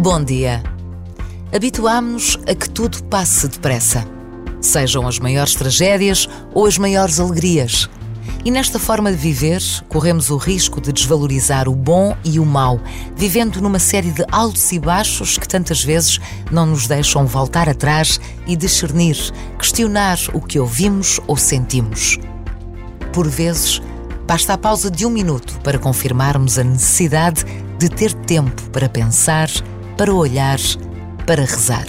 Bom dia. Habituámo-nos a que tudo passe depressa, sejam as maiores tragédias ou as maiores alegrias. E nesta forma de viver, corremos o risco de desvalorizar o bom e o mau, vivendo numa série de altos e baixos que tantas vezes não nos deixam voltar atrás e discernir, questionar o que ouvimos ou sentimos. Por vezes, basta a pausa de um minuto para confirmarmos a necessidade de ter tempo para pensar para olhar, para rezar.